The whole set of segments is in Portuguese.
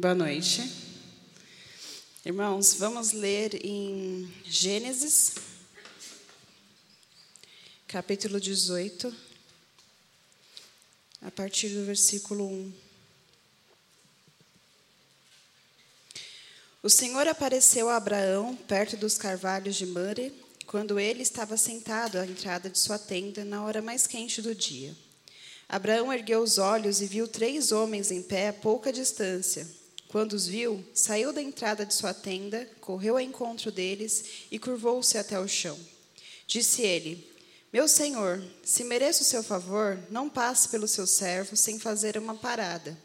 Boa noite. Irmãos, vamos ler em Gênesis, capítulo 18, a partir do versículo 1. O Senhor apareceu a Abraão perto dos carvalhos de Mare, quando ele estava sentado à entrada de sua tenda na hora mais quente do dia. Abraão ergueu os olhos e viu três homens em pé a pouca distância. Quando os viu, saiu da entrada de sua tenda, correu ao encontro deles e curvou-se até o chão. Disse ele: Meu senhor, se mereço o seu favor, não passe pelo seu servo sem fazer uma parada.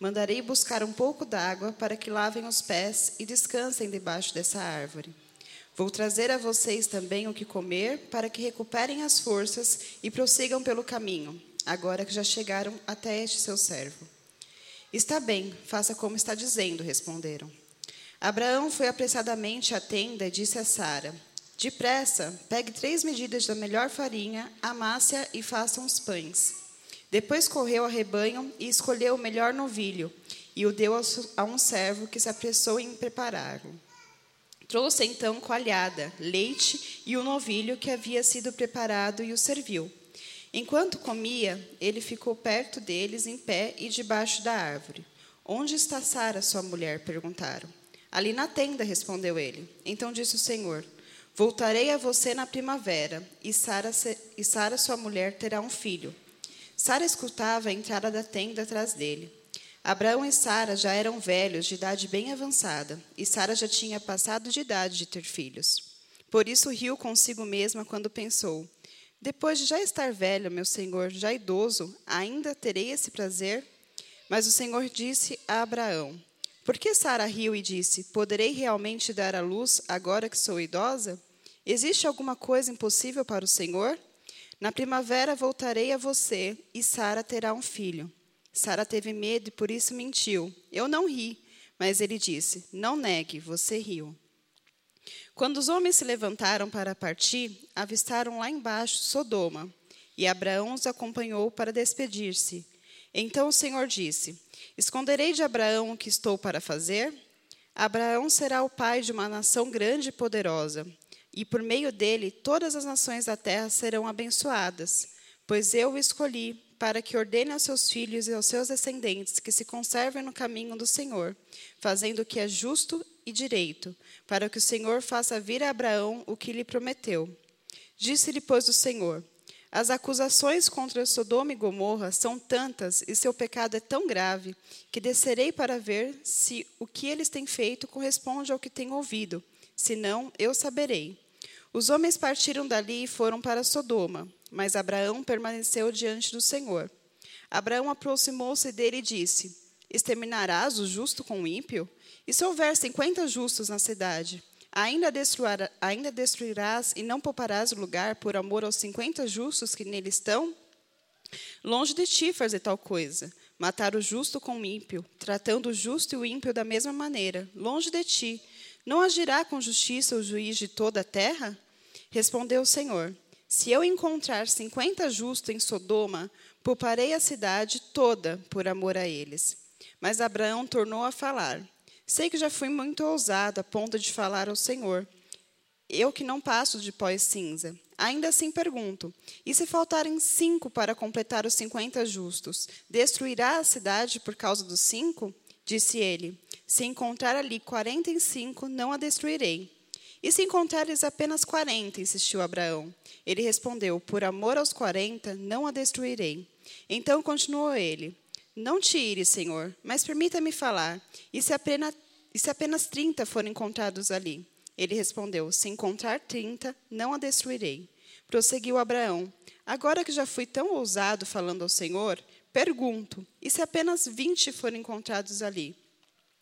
Mandarei buscar um pouco d'água para que lavem os pés e descansem debaixo dessa árvore. Vou trazer a vocês também o que comer, para que recuperem as forças e prossigam pelo caminho, agora que já chegaram até este seu servo. Está bem, faça como está dizendo, responderam. Abraão foi apressadamente à tenda e disse a Sara: Depressa, pegue três medidas da melhor farinha, amasse-a e faça uns pães. Depois correu ao rebanho e escolheu o melhor novilho e o deu a um servo que se apressou em prepará-lo. Trouxe então coalhada, leite e o novilho que havia sido preparado e o serviu. Enquanto comia, ele ficou perto deles, em pé e debaixo da árvore. Onde está Sara, sua mulher? perguntaram. Ali na tenda, respondeu ele. Então disse o Senhor: Voltarei a você na primavera, e Sara, e Sara sua mulher, terá um filho. Sara escutava a entrada da tenda atrás dele. Abraão e Sara já eram velhos, de idade bem avançada, e Sara já tinha passado de idade de ter filhos. Por isso riu consigo mesma quando pensou: depois de já estar velho, meu senhor, já idoso, ainda terei esse prazer? Mas o Senhor disse a Abraão: Por que Sara riu e disse: Poderei realmente dar à luz agora que sou idosa? Existe alguma coisa impossível para o Senhor? Na primavera voltarei a você e Sara terá um filho. Sara teve medo e por isso mentiu. Eu não ri, mas ele disse: Não negue, você riu. Quando os homens se levantaram para partir, avistaram lá embaixo Sodoma, e Abraão os acompanhou para despedir-se. Então o Senhor disse: Esconderei de Abraão o que estou para fazer? Abraão será o pai de uma nação grande e poderosa, e por meio dele todas as nações da terra serão abençoadas, pois eu o escolhi para que ordene aos seus filhos e aos seus descendentes que se conservem no caminho do Senhor, fazendo o que é justo e direito, para que o Senhor faça vir a Abraão o que lhe prometeu. Disse-lhe, pois, o Senhor: As acusações contra Sodoma e Gomorra são tantas e seu pecado é tão grave que descerei para ver se o que eles têm feito corresponde ao que tenho ouvido. Senão, eu saberei. Os homens partiram dali e foram para Sodoma, mas Abraão permaneceu diante do Senhor. Abraão aproximou-se dele e disse: Exterminarás o justo com o ímpio? E se houver cinquenta justos na cidade, ainda, ainda destruirás e não pouparás o lugar por amor aos cinquenta justos que nele estão? Longe de ti fazer tal coisa, matar o justo com o ímpio, tratando o justo e o ímpio da mesma maneira, longe de ti. Não agirá com justiça o juiz de toda a terra? Respondeu o Senhor: Se eu encontrar cinquenta justos em Sodoma, pouparei a cidade toda por amor a eles. Mas Abraão tornou a falar. Sei que já fui muito ousado a ponto de falar ao Senhor. Eu que não passo de pó e cinza. Ainda assim pergunto: e se faltarem cinco para completar os cinquenta justos, destruirá a cidade por causa dos cinco? Disse ele: Se encontrar ali quarenta e cinco, não a destruirei. E se encontrares apenas quarenta? insistiu Abraão. Ele respondeu: Por amor aos quarenta, não a destruirei. Então continuou ele: não te ires, Senhor, mas permita-me falar. E se apenas, e se apenas 30 forem encontrados ali? Ele respondeu: Se encontrar trinta, não a destruirei. Prosseguiu Abraão: Agora que já fui tão ousado falando ao Senhor, pergunto: E se apenas vinte forem encontrados ali?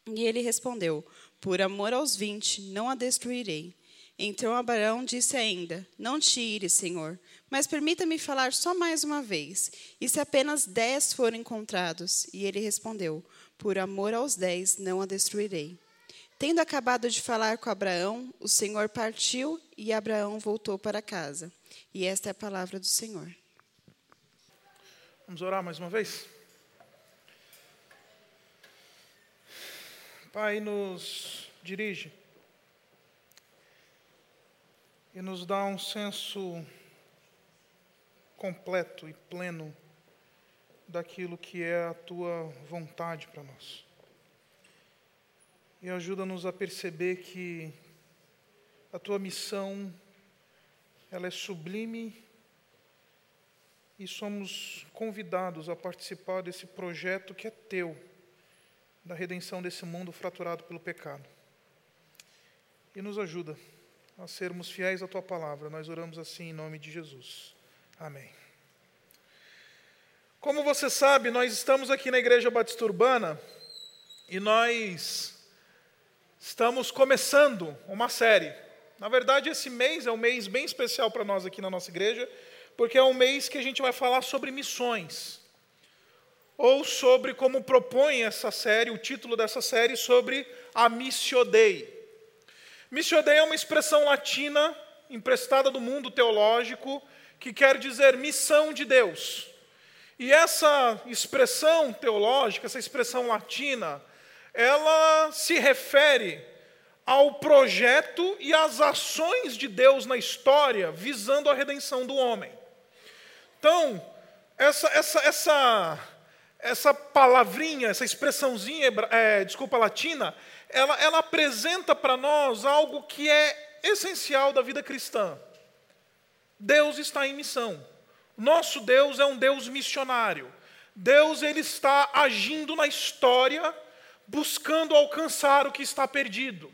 E ele respondeu: Por amor aos vinte, não a destruirei. Então Abraão disse ainda: Não te ires, Senhor, mas permita-me falar só mais uma vez. E se apenas dez forem encontrados? E ele respondeu: Por amor aos dez, não a destruirei. Tendo acabado de falar com Abraão, o Senhor partiu e Abraão voltou para casa. E esta é a palavra do Senhor. Vamos orar mais uma vez? Pai, nos dirige e nos dá um senso completo e pleno daquilo que é a tua vontade para nós. E ajuda-nos a perceber que a tua missão ela é sublime e somos convidados a participar desse projeto que é teu, da redenção desse mundo fraturado pelo pecado. E nos ajuda a sermos fiéis à tua palavra. Nós oramos assim em nome de Jesus. Amém. Como você sabe, nós estamos aqui na Igreja Batista Urbana e nós estamos começando uma série. Na verdade, esse mês é um mês bem especial para nós aqui na nossa igreja, porque é um mês que a gente vai falar sobre missões. Ou sobre como propõe essa série, o título dessa série, sobre a Missio Dei. Missio Dei é uma expressão latina emprestada do mundo teológico que quer dizer missão de Deus. E essa expressão teológica, essa expressão latina, ela se refere ao projeto e às ações de Deus na história visando a redenção do homem. Então, essa, essa, essa, essa palavrinha, essa expressãozinha, é, desculpa, latina, ela, ela apresenta para nós algo que é essencial da vida cristã. Deus está em missão. Nosso Deus é um Deus missionário. Deus ele está agindo na história, buscando alcançar o que está perdido.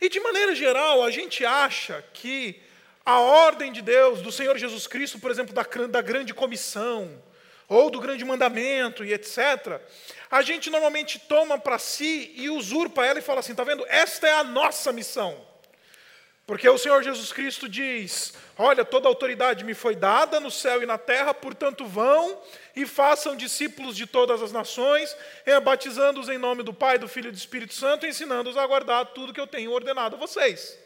E de maneira geral, a gente acha que a ordem de Deus, do Senhor Jesus Cristo, por exemplo, da, da grande comissão, ou do grande mandamento e etc., a gente normalmente toma para si e usurpa ela e fala assim: está vendo? Esta é a nossa missão. Porque o Senhor Jesus Cristo diz: Olha, toda autoridade me foi dada no céu e na terra, portanto vão e façam discípulos de todas as nações, batizando-os em nome do Pai, do Filho e do Espírito Santo, ensinando-os a guardar tudo que eu tenho ordenado a vocês.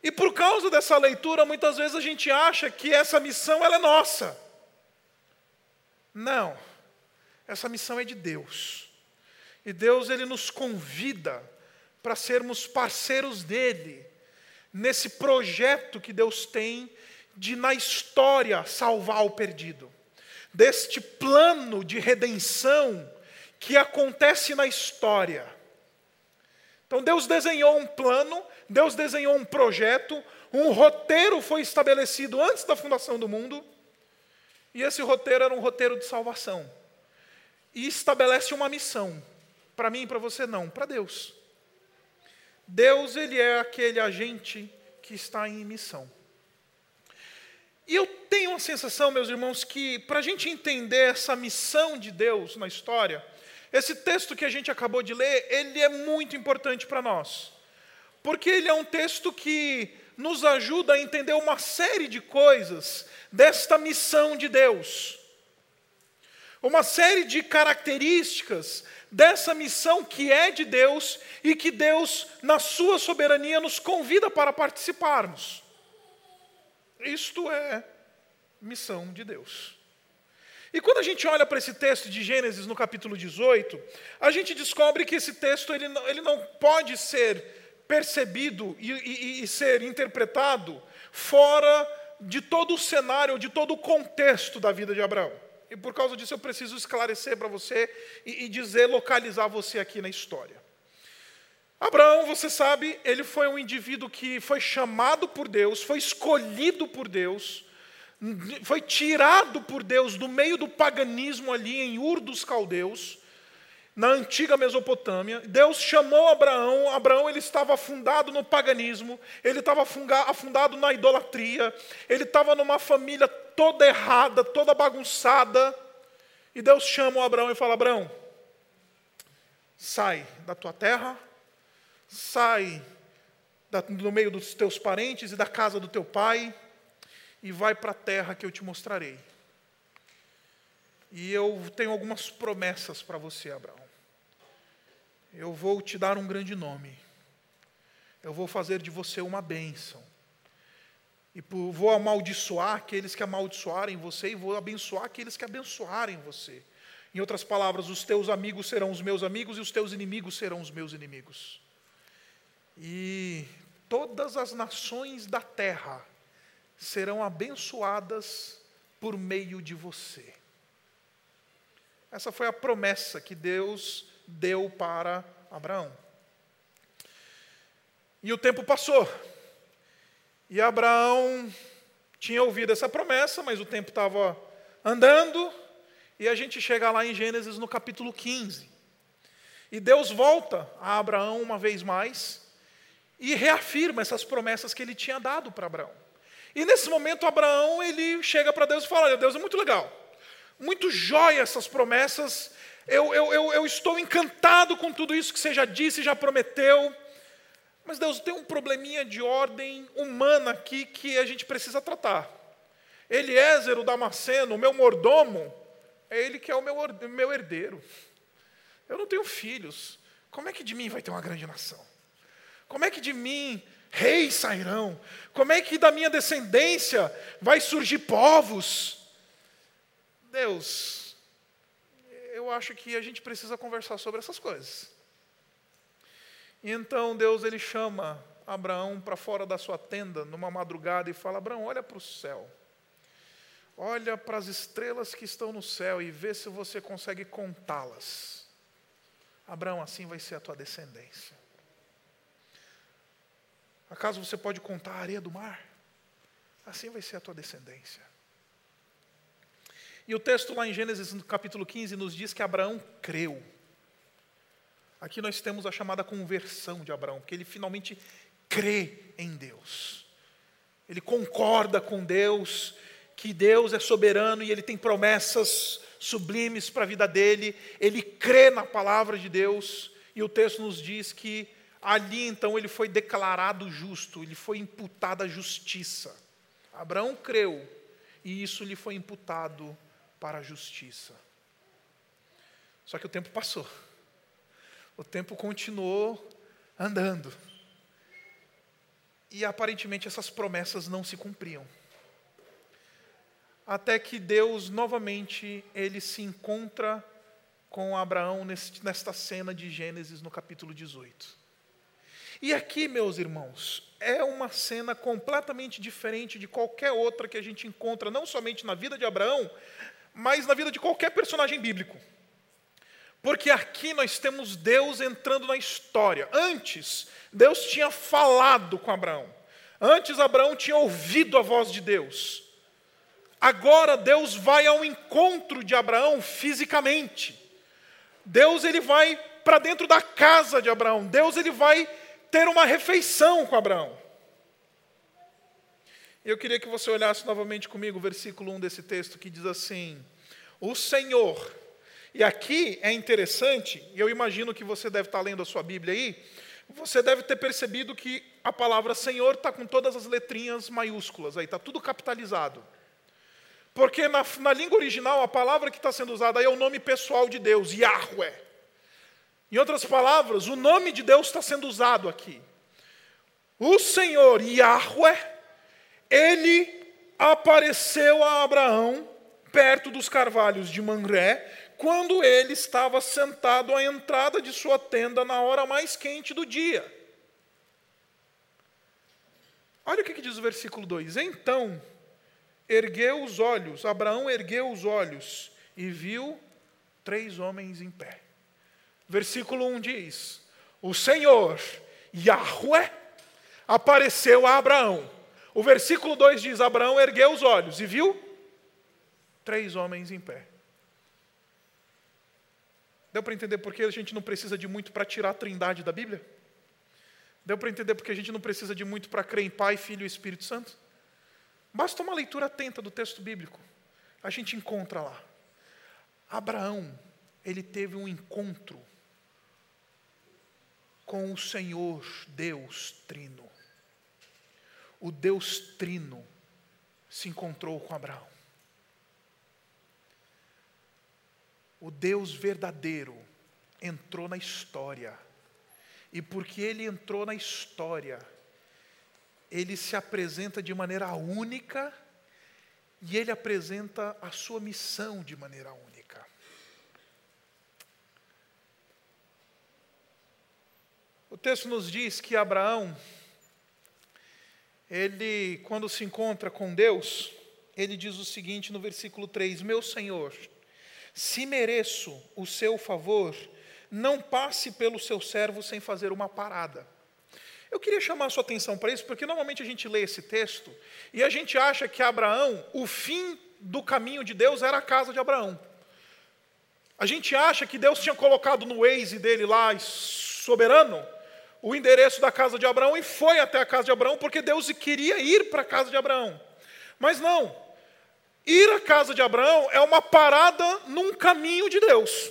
E por causa dessa leitura, muitas vezes a gente acha que essa missão ela é nossa. Não. Essa missão é de Deus. E Deus ele nos convida para sermos parceiros dele nesse projeto que Deus tem de, na história, salvar o perdido. Deste plano de redenção que acontece na história. Então, Deus desenhou um plano, Deus desenhou um projeto, um roteiro foi estabelecido antes da fundação do mundo, e esse roteiro era um roteiro de salvação. E estabelece uma missão. Para mim e para você, não, para Deus. Deus, ele é aquele agente que está em missão. E eu tenho uma sensação, meus irmãos, que para a gente entender essa missão de Deus na história, esse texto que a gente acabou de ler, ele é muito importante para nós. Porque ele é um texto que nos ajuda a entender uma série de coisas desta missão de Deus. Uma série de características dessa missão que é de Deus e que Deus, na sua soberania, nos convida para participarmos. Isto é missão de Deus. E quando a gente olha para esse texto de Gênesis no capítulo 18, a gente descobre que esse texto ele não, ele não pode ser percebido e, e, e ser interpretado fora de todo o cenário, de todo o contexto da vida de Abraão. E por causa disso eu preciso esclarecer para você e, e dizer, localizar você aqui na história. Abraão, você sabe, ele foi um indivíduo que foi chamado por Deus, foi escolhido por Deus, foi tirado por Deus do meio do paganismo ali em Ur dos Caldeus, na antiga Mesopotâmia. Deus chamou Abraão, Abraão ele estava afundado no paganismo, ele estava afundado na idolatria, ele estava numa família toda errada, toda bagunçada. E Deus chama Abraão e fala: Abraão, sai da tua terra, sai do meio dos teus parentes e da casa do teu pai, e vai para a terra que eu te mostrarei. E eu tenho algumas promessas para você, Abraão. Eu vou te dar um grande nome. Eu vou fazer de você uma bênção. E vou amaldiçoar aqueles que amaldiçoarem você, e vou abençoar aqueles que abençoarem você. Em outras palavras, os teus amigos serão os meus amigos e os teus inimigos serão os meus inimigos. E todas as nações da terra serão abençoadas por meio de você. Essa foi a promessa que Deus deu para Abraão. E o tempo passou. E Abraão tinha ouvido essa promessa, mas o tempo estava andando, e a gente chega lá em Gênesis no capítulo 15. E Deus volta a Abraão uma vez mais e reafirma essas promessas que ele tinha dado para Abraão. E nesse momento Abraão ele chega para Deus e fala: Olha, Deus é muito legal, muito jóia essas promessas. Eu, eu, eu, eu estou encantado com tudo isso que você já disse, já prometeu. Mas Deus tem um probleminha de ordem humana aqui que a gente precisa tratar. Eliezer, o Damasceno, o meu mordomo, é ele que é o meu, meu herdeiro. Eu não tenho filhos. Como é que de mim vai ter uma grande nação? Como é que de mim reis sairão? Como é que da minha descendência vai surgir povos? Deus, eu acho que a gente precisa conversar sobre essas coisas. E então Deus ele chama Abraão para fora da sua tenda numa madrugada e fala: Abraão, olha para o céu. Olha para as estrelas que estão no céu e vê se você consegue contá-las. Abraão, assim vai ser a tua descendência. Acaso você pode contar a areia do mar? Assim vai ser a tua descendência. E o texto lá em Gênesis, no capítulo 15, nos diz que Abraão creu. Aqui nós temos a chamada conversão de Abraão, porque ele finalmente crê em Deus. Ele concorda com Deus, que Deus é soberano e ele tem promessas sublimes para a vida dele, ele crê na palavra de Deus, e o texto nos diz que ali então ele foi declarado justo, ele foi imputado a justiça. Abraão creu, e isso lhe foi imputado para a justiça. Só que o tempo passou, o tempo continuou andando, e aparentemente essas promessas não se cumpriam até que Deus novamente ele se encontra com Abraão nesta cena de Gênesis no capítulo 18. E aqui, meus irmãos, é uma cena completamente diferente de qualquer outra que a gente encontra, não somente na vida de Abraão, mas na vida de qualquer personagem bíblico. Porque aqui nós temos Deus entrando na história. Antes, Deus tinha falado com Abraão. Antes, Abraão tinha ouvido a voz de Deus. Agora Deus vai ao encontro de Abraão fisicamente. Deus ele vai para dentro da casa de Abraão. Deus ele vai ter uma refeição com Abraão. Eu queria que você olhasse novamente comigo o versículo 1 desse texto que diz assim: O Senhor. E aqui é interessante, e eu imagino que você deve estar lendo a sua Bíblia aí, você deve ter percebido que a palavra Senhor está com todas as letrinhas maiúsculas aí, está tudo capitalizado. Porque na, na língua original, a palavra que está sendo usada aí é o nome pessoal de Deus, Yahweh. Em outras palavras, o nome de Deus está sendo usado aqui. O Senhor Yahweh, ele apareceu a Abraão perto dos carvalhos de Manré, quando ele estava sentado à entrada de sua tenda na hora mais quente do dia. Olha o que diz o versículo 2: Então ergueu os olhos, Abraão ergueu os olhos e viu três homens em pé. Versículo 1 diz: O Senhor, Yahweh, apareceu a Abraão. O versículo 2 diz: Abraão ergueu os olhos e viu três homens em pé. Deu para entender por que a gente não precisa de muito para tirar a trindade da Bíblia? Deu para entender porque a gente não precisa de muito para crer em Pai, Filho e Espírito Santo? Basta uma leitura atenta do texto bíblico. A gente encontra lá. Abraão, ele teve um encontro com o Senhor Deus Trino o Deus Trino se encontrou com Abraão. O Deus verdadeiro entrou na história. E porque ele entrou na história, ele se apresenta de maneira única e ele apresenta a sua missão de maneira única. O texto nos diz que Abraão ele, quando se encontra com Deus, ele diz o seguinte no versículo 3: Meu Senhor, se mereço o seu favor, não passe pelo seu servo sem fazer uma parada. Eu queria chamar a sua atenção para isso, porque normalmente a gente lê esse texto e a gente acha que Abraão, o fim do caminho de Deus era a casa de Abraão. A gente acha que Deus tinha colocado no Waze dele lá, soberano, o endereço da casa de Abraão e foi até a casa de Abraão, porque Deus queria ir para a casa de Abraão. Mas não, ir à casa de Abraão é uma parada num caminho de Deus.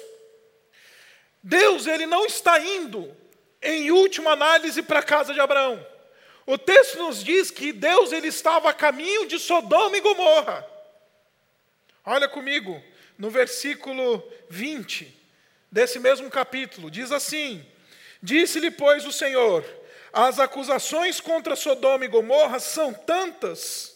Deus, ele não está indo, em última análise, para a casa de Abraão. O texto nos diz que Deus ele estava a caminho de Sodoma e Gomorra. Olha comigo, no versículo 20 desse mesmo capítulo, diz assim: Disse-lhe, pois, o Senhor: As acusações contra Sodoma e Gomorra são tantas,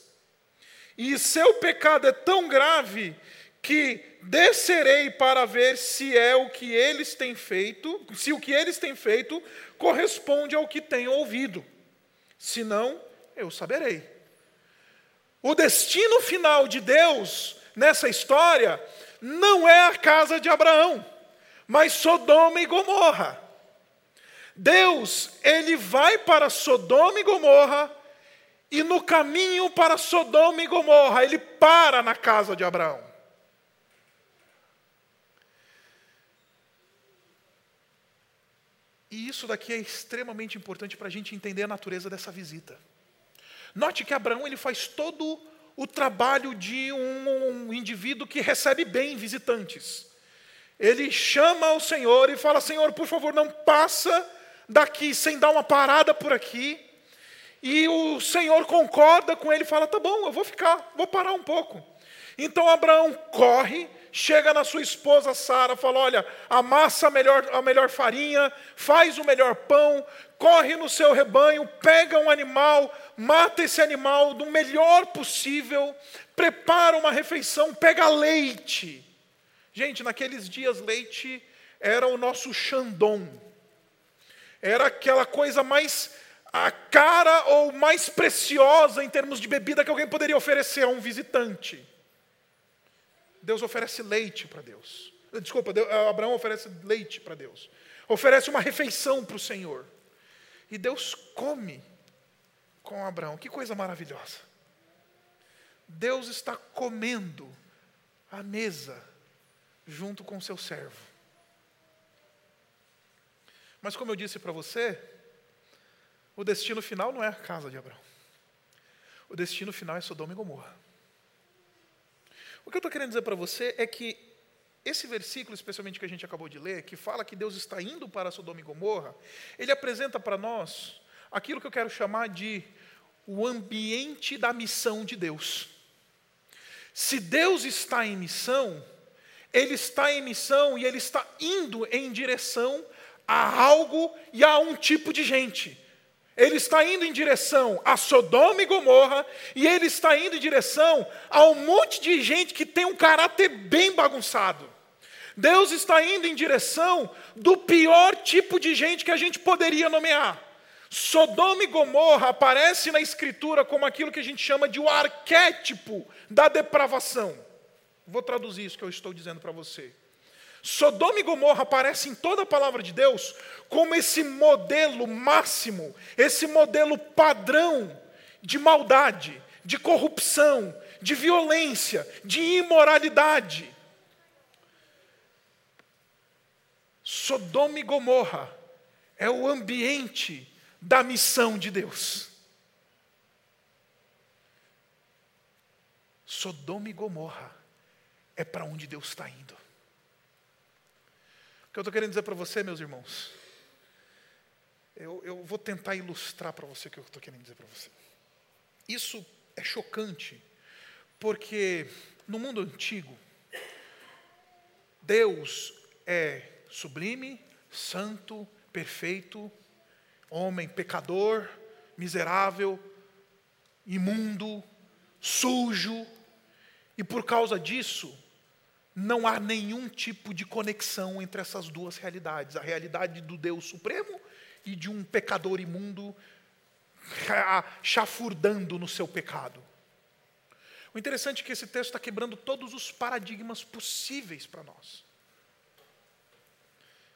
e seu pecado é tão grave, que descerei para ver se é o que eles têm feito, se o que eles têm feito corresponde ao que tenho ouvido. Se não, eu saberei. O destino final de Deus nessa história não é a casa de Abraão, mas Sodoma e Gomorra. Deus, ele vai para Sodoma e Gomorra, e no caminho para Sodoma e Gomorra, ele para na casa de Abraão. E isso daqui é extremamente importante para a gente entender a natureza dessa visita. Note que Abraão ele faz todo o trabalho de um, um indivíduo que recebe bem visitantes. Ele chama o Senhor e fala: Senhor, por favor, não passa daqui sem dar uma parada por aqui. E o Senhor concorda com ele fala: Tá bom, eu vou ficar, vou parar um pouco. Então Abraão corre, chega na sua esposa Sara, fala: Olha, amassa a melhor, a melhor farinha, faz o melhor pão, corre no seu rebanho, pega um animal, mata esse animal do melhor possível, prepara uma refeição, pega leite. Gente, naqueles dias, leite era o nosso xandom, era aquela coisa mais a cara ou mais preciosa em termos de bebida que alguém poderia oferecer a um visitante. Deus oferece leite para Deus. Desculpa, Abraão oferece leite para Deus. Oferece uma refeição para o Senhor. E Deus come com Abraão. Que coisa maravilhosa. Deus está comendo à mesa junto com seu servo. Mas como eu disse para você, o destino final não é a casa de Abraão. O destino final é Sodoma e Gomorra. O que eu estou querendo dizer para você é que esse versículo, especialmente que a gente acabou de ler, que fala que Deus está indo para Sodoma e Gomorra, ele apresenta para nós aquilo que eu quero chamar de o ambiente da missão de Deus. Se Deus está em missão, Ele está em missão e Ele está indo em direção a algo e a um tipo de gente ele está indo em direção a Sodoma e Gomorra, e ele está indo em direção a um monte de gente que tem um caráter bem bagunçado. Deus está indo em direção do pior tipo de gente que a gente poderia nomear. Sodoma e Gomorra aparece na Escritura como aquilo que a gente chama de o arquétipo da depravação. Vou traduzir isso que eu estou dizendo para você. Sodoma e Gomorra aparecem em toda a palavra de Deus como esse modelo máximo, esse modelo padrão de maldade, de corrupção, de violência, de imoralidade. Sodoma e Gomorra é o ambiente da missão de Deus. Sodoma e Gomorra é para onde Deus está indo. O que eu estou querendo dizer para você, meus irmãos, eu, eu vou tentar ilustrar para você o que eu estou querendo dizer para você. Isso é chocante, porque no mundo antigo, Deus é sublime, santo, perfeito, homem pecador, miserável, imundo, sujo, e por causa disso, não há nenhum tipo de conexão entre essas duas realidades, a realidade do Deus Supremo e de um pecador imundo chafurdando no seu pecado. O interessante é que esse texto está quebrando todos os paradigmas possíveis para nós.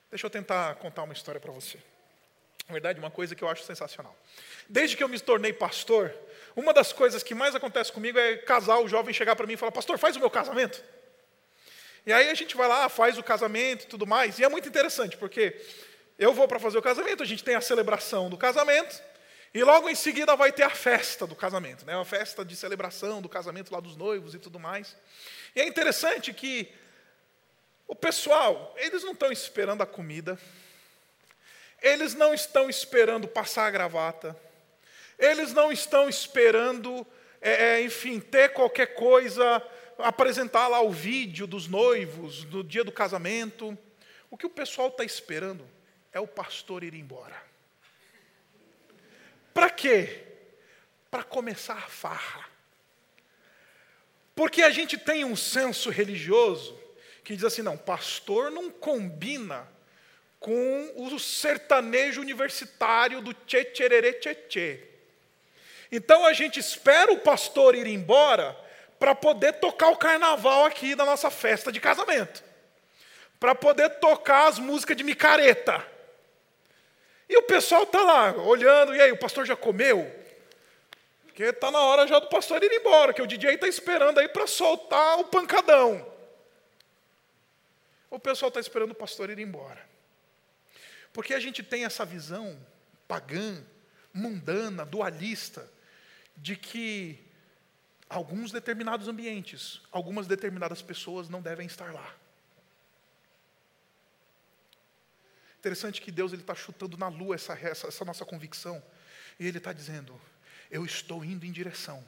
Deixa eu tentar contar uma história para você. Na verdade, uma coisa que eu acho sensacional. Desde que eu me tornei pastor, uma das coisas que mais acontece comigo é casal, o jovem chegar para mim e falar: Pastor, faz o meu casamento. E aí a gente vai lá, faz o casamento e tudo mais. E é muito interessante, porque eu vou para fazer o casamento, a gente tem a celebração do casamento, e logo em seguida vai ter a festa do casamento, né? a festa de celebração do casamento lá dos noivos e tudo mais. E é interessante que o pessoal, eles não estão esperando a comida, eles não estão esperando passar a gravata, eles não estão esperando, é, é, enfim, ter qualquer coisa, apresentar lá o vídeo dos noivos, do dia do casamento. O que o pessoal está esperando é o pastor ir embora. Para quê? Para começar a farra. Porque a gente tem um senso religioso que diz assim: não, pastor não combina com o sertanejo universitário do tchê tchê tchê. Então a gente espera o pastor ir embora para poder tocar o carnaval aqui da nossa festa de casamento. Para poder tocar as músicas de micareta. E o pessoal está lá, olhando, e aí, o pastor já comeu? Porque está na hora já do pastor ir embora, que o DJ está esperando aí para soltar o pancadão. O pessoal está esperando o pastor ir embora. Porque a gente tem essa visão pagã, mundana, dualista, de que alguns determinados ambientes, algumas determinadas pessoas não devem estar lá. Interessante que Deus está chutando na lua essa, essa, essa nossa convicção. E Ele está dizendo: Eu estou indo em direção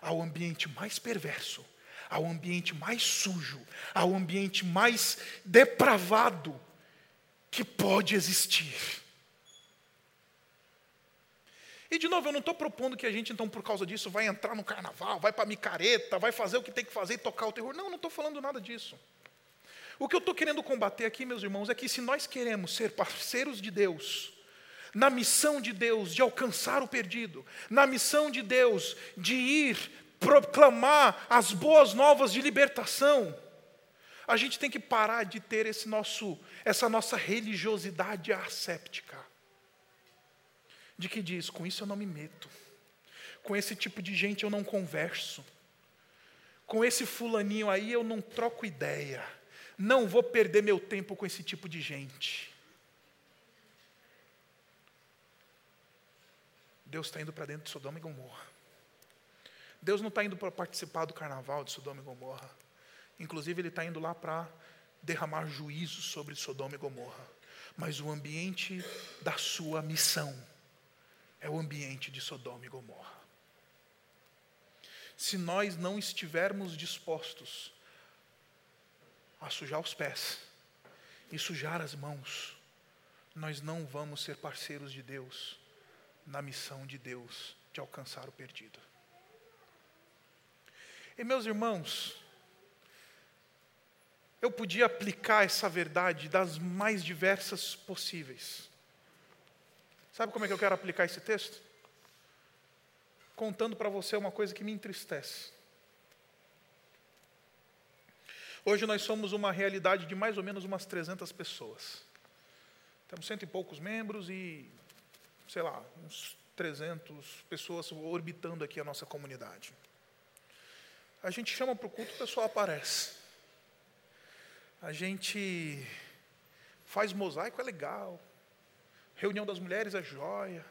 ao ambiente mais perverso, ao ambiente mais sujo, ao ambiente mais depravado que pode existir. E de novo, eu não estou propondo que a gente, então, por causa disso, vai entrar no carnaval, vai para a micareta, vai fazer o que tem que fazer e tocar o terror. Não, não estou falando nada disso. O que eu estou querendo combater aqui, meus irmãos, é que se nós queremos ser parceiros de Deus, na missão de Deus de alcançar o perdido, na missão de Deus de ir proclamar as boas novas de libertação, a gente tem que parar de ter esse nosso, essa nossa religiosidade asséptica, de que diz: com isso eu não me meto, com esse tipo de gente eu não converso, com esse fulaninho aí eu não troco ideia. Não vou perder meu tempo com esse tipo de gente. Deus está indo para dentro de Sodoma e Gomorra. Deus não está indo para participar do carnaval de Sodoma e Gomorra. Inclusive, Ele está indo lá para derramar juízo sobre Sodoma e Gomorra. Mas o ambiente da sua missão é o ambiente de Sodoma e Gomorra. Se nós não estivermos dispostos a sujar os pés e sujar as mãos, nós não vamos ser parceiros de Deus na missão de Deus de alcançar o perdido. E meus irmãos, eu podia aplicar essa verdade das mais diversas possíveis. Sabe como é que eu quero aplicar esse texto? Contando para você uma coisa que me entristece. Hoje nós somos uma realidade de mais ou menos umas 300 pessoas. Temos cento e poucos membros e, sei lá, uns 300 pessoas orbitando aqui a nossa comunidade. A gente chama para o culto, o pessoal aparece. A gente faz mosaico, é legal. Reunião das mulheres é joia.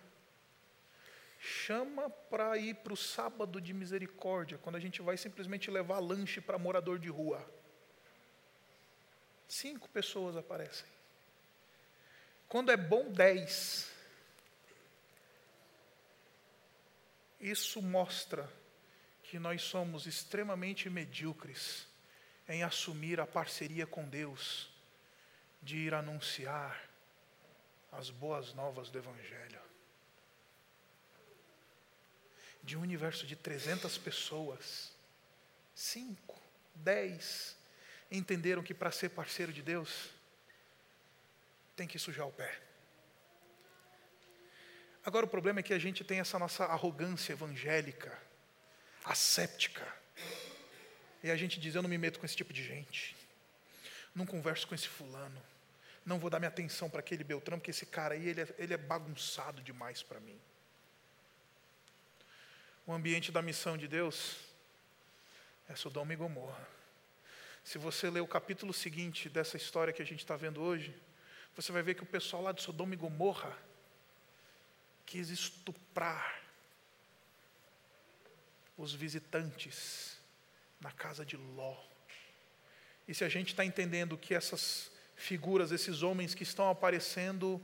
Chama para ir para o sábado de misericórdia, quando a gente vai simplesmente levar lanche para morador de rua. Cinco pessoas aparecem. Quando é bom, dez. Isso mostra que nós somos extremamente medíocres em assumir a parceria com Deus, de ir anunciar as boas novas do Evangelho. De um universo de 300 pessoas, cinco, dez entenderam que para ser parceiro de Deus, tem que sujar o pé, Agora o problema é que a gente tem essa nossa arrogância evangélica, asséptica. E a gente diz: eu não me meto com esse tipo de gente. Não converso com esse fulano. Não vou dar minha atenção para aquele Beltrão, porque esse cara aí ele é, ele é bagunçado demais para mim. O ambiente da missão de Deus é Sodoma e Gomorra. Se você ler o capítulo seguinte dessa história que a gente está vendo hoje, você vai ver que o pessoal lá de Sodoma e Gomorra quis estuprar os visitantes na casa de Ló. E se a gente está entendendo que essas figuras, esses homens que estão aparecendo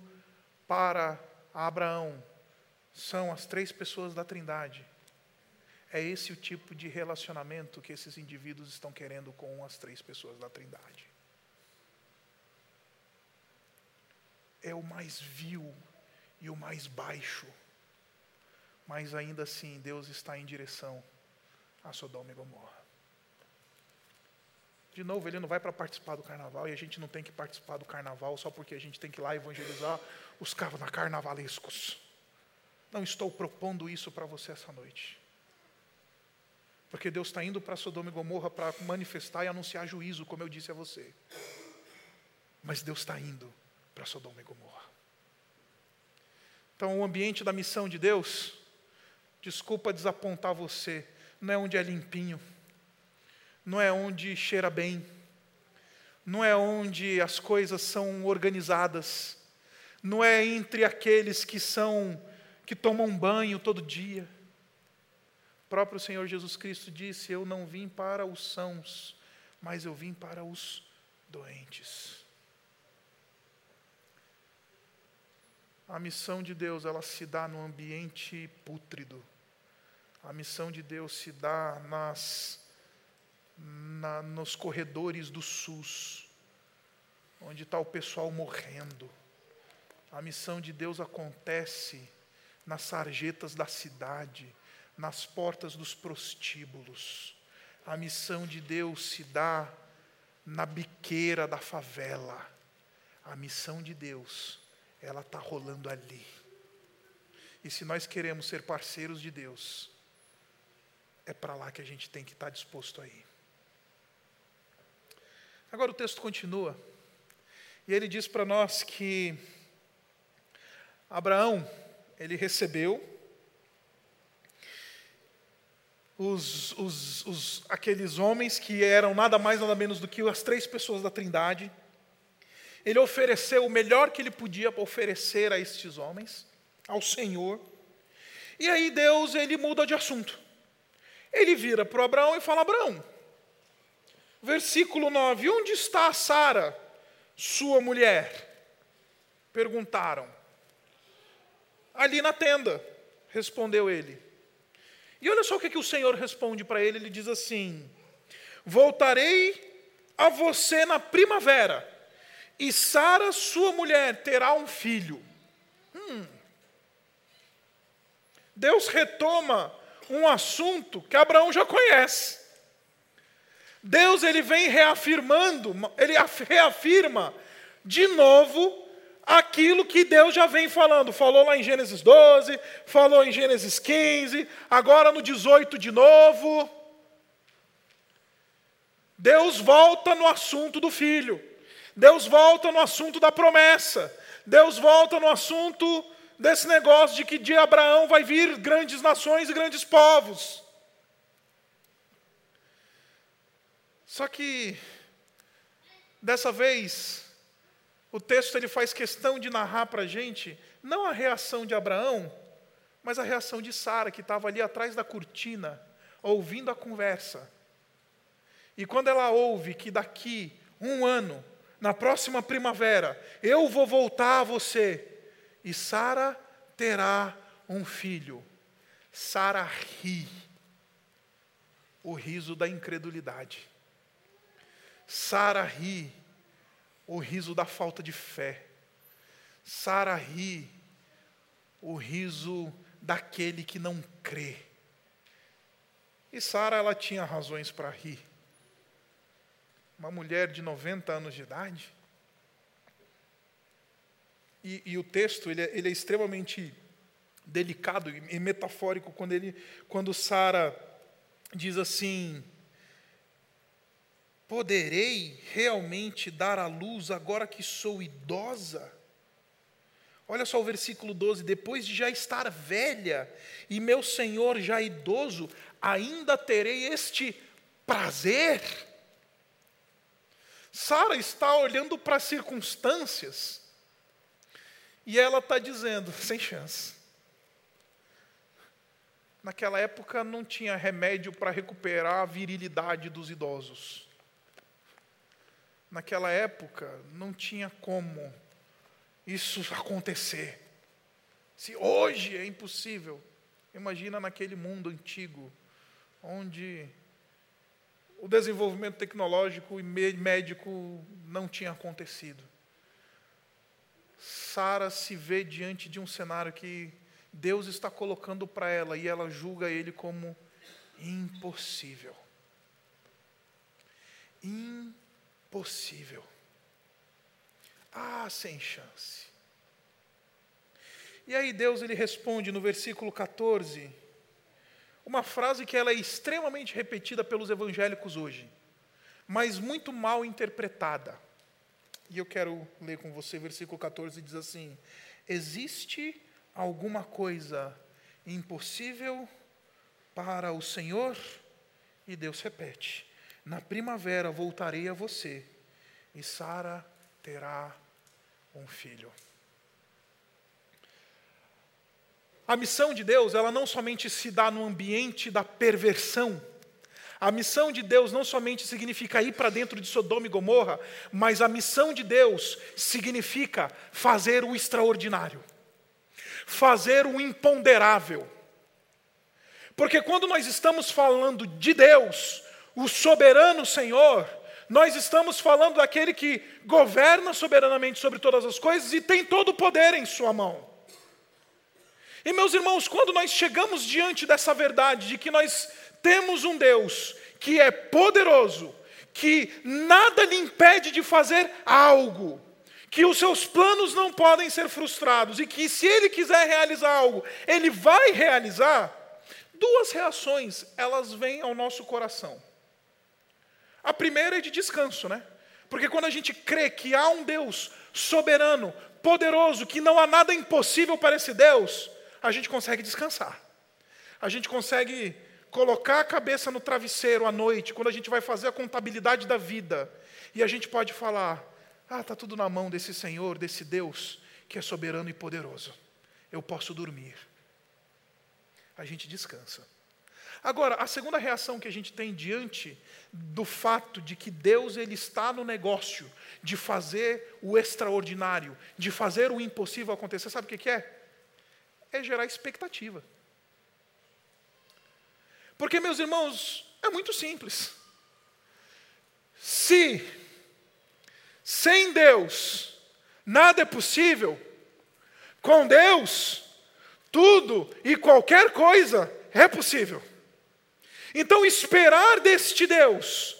para Abraão, são as três pessoas da Trindade, é esse o tipo de relacionamento que esses indivíduos estão querendo com as três pessoas da Trindade. É o mais vil e o mais baixo. Mas ainda assim, Deus está em direção a Sodoma e Gomorra. De novo, ele não vai para participar do carnaval e a gente não tem que participar do carnaval só porque a gente tem que ir lá evangelizar os carnavalescos. Não estou propondo isso para você essa noite. Porque Deus está indo para Sodoma e Gomorra para manifestar e anunciar juízo, como eu disse a você. Mas Deus está indo para Sodoma e Gomorra. Então, o ambiente da missão de Deus, desculpa desapontar você, não é onde é limpinho, não é onde cheira bem, não é onde as coisas são organizadas, não é entre aqueles que são que tomam banho todo dia. O próprio Senhor Jesus Cristo disse: Eu não vim para os sãos, mas eu vim para os doentes. A missão de Deus, ela se dá no ambiente pútrido. A missão de Deus se dá nas, na, nos corredores do SUS, onde está o pessoal morrendo. A missão de Deus acontece nas sarjetas da cidade, nas portas dos prostíbulos. A missão de Deus se dá na biqueira da favela. A missão de Deus ela está rolando ali. E se nós queremos ser parceiros de Deus, é para lá que a gente tem que estar tá disposto a ir. Agora o texto continua, e ele diz para nós que Abraão, ele recebeu os, os, os, aqueles homens que eram nada mais, nada menos do que as três pessoas da Trindade, ele ofereceu o melhor que ele podia oferecer a estes homens, ao Senhor. E aí Deus ele muda de assunto. Ele vira para Abraão e fala: Abraão, versículo 9: Onde está Sara, sua mulher? Perguntaram. Ali na tenda, respondeu ele. E olha só o que, que o Senhor responde para ele: ele diz assim: Voltarei a você na primavera e Sara, sua mulher, terá um filho. Hum. Deus retoma um assunto que Abraão já conhece. Deus ele vem reafirmando, ele reafirma de novo aquilo que Deus já vem falando. Falou lá em Gênesis 12, falou em Gênesis 15, agora no 18 de novo. Deus volta no assunto do filho. Deus volta no assunto da promessa. Deus volta no assunto desse negócio de que de Abraão vai vir grandes nações e grandes povos. Só que dessa vez o texto ele faz questão de narrar para a gente não a reação de Abraão, mas a reação de Sara que estava ali atrás da cortina ouvindo a conversa. E quando ela ouve que daqui um ano na próxima primavera, eu vou voltar a você e Sara terá um filho. Sara ri, o riso da incredulidade. Sara ri, o riso da falta de fé. Sara ri, o riso daquele que não crê. E Sara ela tinha razões para rir uma mulher de 90 anos de idade. E, e o texto ele é, ele é extremamente delicado e metafórico quando ele, quando Sara diz assim: Poderei realmente dar à luz agora que sou idosa? Olha só o versículo 12: depois de já estar velha e meu senhor já idoso, ainda terei este prazer? Sara está olhando para as circunstâncias e ela está dizendo: sem chance. Naquela época não tinha remédio para recuperar a virilidade dos idosos. Naquela época não tinha como isso acontecer. Se hoje é impossível, imagina naquele mundo antigo, onde o desenvolvimento tecnológico e médico não tinha acontecido. Sara se vê diante de um cenário que Deus está colocando para ela e ela julga ele como impossível. Impossível. Ah, sem chance. E aí Deus ele responde no versículo 14, uma frase que ela é extremamente repetida pelos evangélicos hoje, mas muito mal interpretada. E eu quero ler com você, versículo 14 diz assim: Existe alguma coisa impossível para o Senhor? E Deus repete: Na primavera voltarei a você, e Sara terá um filho. A missão de Deus, ela não somente se dá no ambiente da perversão, a missão de Deus não somente significa ir para dentro de Sodoma e Gomorra, mas a missão de Deus significa fazer o extraordinário, fazer o imponderável. Porque quando nós estamos falando de Deus, o soberano Senhor, nós estamos falando daquele que governa soberanamente sobre todas as coisas e tem todo o poder em Sua mão. E meus irmãos, quando nós chegamos diante dessa verdade de que nós temos um Deus que é poderoso, que nada lhe impede de fazer algo, que os seus planos não podem ser frustrados e que se ele quiser realizar algo, ele vai realizar. Duas reações, elas vêm ao nosso coração. A primeira é de descanso, né? Porque quando a gente crê que há um Deus soberano, poderoso, que não há nada impossível para esse Deus, a gente consegue descansar. A gente consegue colocar a cabeça no travesseiro à noite, quando a gente vai fazer a contabilidade da vida, e a gente pode falar: ah, está tudo na mão desse Senhor, desse Deus que é soberano e poderoso. Eu posso dormir. A gente descansa. Agora, a segunda reação que a gente tem diante do fato de que Deus ele está no negócio de fazer o extraordinário, de fazer o impossível acontecer, sabe o que é? É gerar expectativa. Porque, meus irmãos, é muito simples. Se sem Deus nada é possível, com Deus tudo e qualquer coisa é possível. Então, esperar deste Deus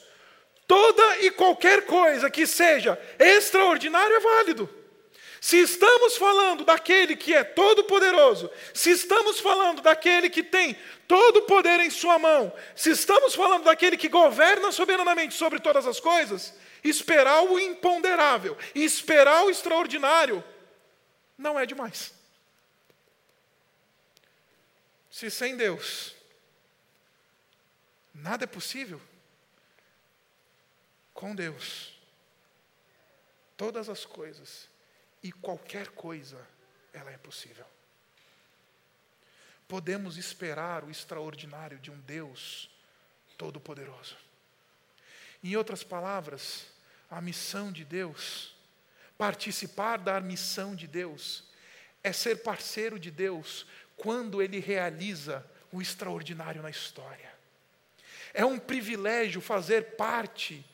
toda e qualquer coisa que seja extraordinário é válido. Se estamos falando daquele que é todo-poderoso, se estamos falando daquele que tem todo o poder em sua mão, se estamos falando daquele que governa soberanamente sobre todas as coisas, esperar o imponderável esperar o extraordinário não é demais. Se sem Deus nada é possível, com Deus todas as coisas e qualquer coisa, ela é possível. Podemos esperar o extraordinário de um Deus todo-poderoso. Em outras palavras, a missão de Deus, participar da missão de Deus, é ser parceiro de Deus quando Ele realiza o extraordinário na história. É um privilégio fazer parte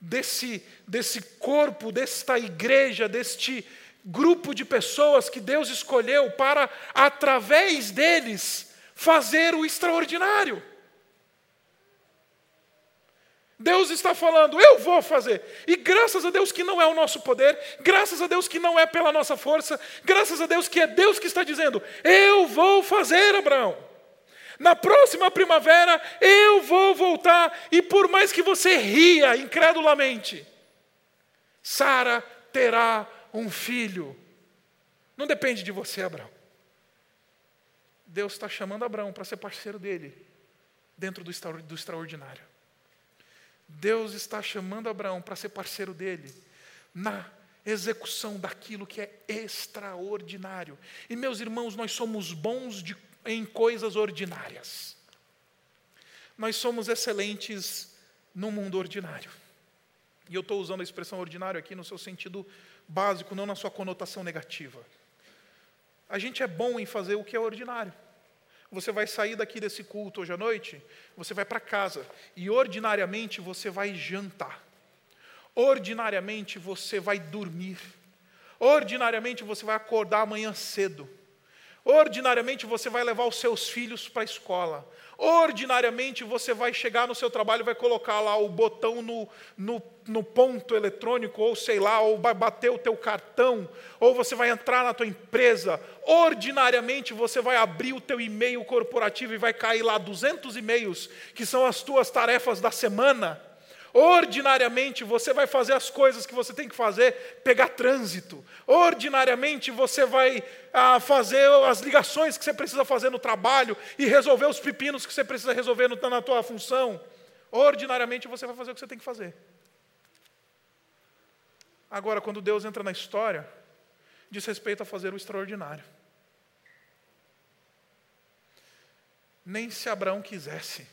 desse, desse corpo, desta igreja, deste grupo de pessoas que Deus escolheu para, através deles, fazer o extraordinário. Deus está falando, eu vou fazer. E graças a Deus que não é o nosso poder, graças a Deus que não é pela nossa força, graças a Deus que é Deus que está dizendo, eu vou fazer, Abraão. Na próxima primavera eu vou voltar, e por mais que você ria incredulamente, Sara terá um filho. Não depende de você, Abraão. Deus está chamando Abraão para ser parceiro dele, dentro do extraordinário. Deus está chamando Abraão para ser parceiro dele na execução daquilo que é extraordinário. E meus irmãos, nós somos bons de, em coisas ordinárias. Nós somos excelentes no mundo ordinário. E eu estou usando a expressão ordinário aqui no seu sentido básico, não na sua conotação negativa. A gente é bom em fazer o que é ordinário. Você vai sair daqui desse culto hoje à noite, você vai para casa e ordinariamente você vai jantar. Ordinariamente você vai dormir. Ordinariamente você vai acordar amanhã cedo. Ordinariamente você vai levar os seus filhos para a escola. Ordinariamente você vai chegar no seu trabalho e vai colocar lá o botão no, no, no, ponto eletrônico, ou sei lá, ou vai bater o teu cartão, ou você vai entrar na tua empresa. Ordinariamente você vai abrir o teu e-mail corporativo e vai cair lá 200 e-mails, que são as tuas tarefas da semana. Ordinariamente você vai fazer as coisas que você tem que fazer, pegar trânsito. Ordinariamente você vai ah, fazer as ligações que você precisa fazer no trabalho e resolver os pepinos que você precisa resolver no, na tua função. Ordinariamente você vai fazer o que você tem que fazer. Agora, quando Deus entra na história, diz respeito a fazer o extraordinário. Nem se Abraão quisesse,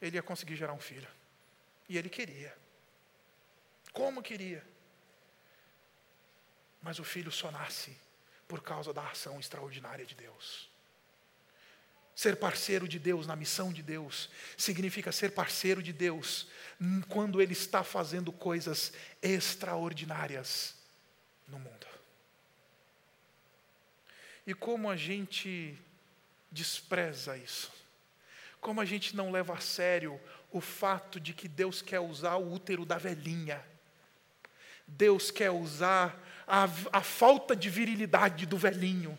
ele ia conseguir gerar um filho. E ele queria. Como queria. Mas o filho só nasce por causa da ação extraordinária de Deus. Ser parceiro de Deus na missão de Deus significa ser parceiro de Deus quando Ele está fazendo coisas extraordinárias no mundo. E como a gente despreza isso, como a gente não leva a sério o fato de que Deus quer usar o útero da velhinha. Deus quer usar a, a falta de virilidade do velhinho.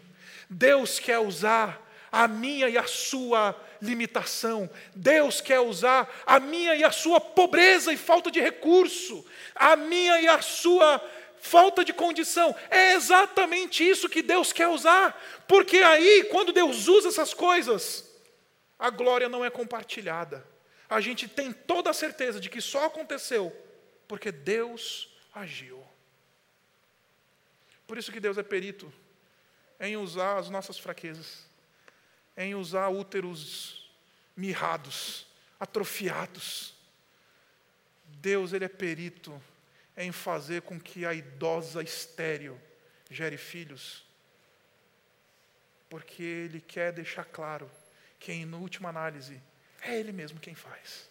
Deus quer usar a minha e a sua limitação. Deus quer usar a minha e a sua pobreza e falta de recurso. A minha e a sua falta de condição. É exatamente isso que Deus quer usar. Porque aí, quando Deus usa essas coisas, a glória não é compartilhada a gente tem toda a certeza de que só aconteceu porque Deus agiu. Por isso que Deus é perito em usar as nossas fraquezas, em usar úteros mirrados, atrofiados. Deus ele é perito em fazer com que a idosa estéril gere filhos, porque ele quer deixar claro que, em última análise, é Ele mesmo quem faz.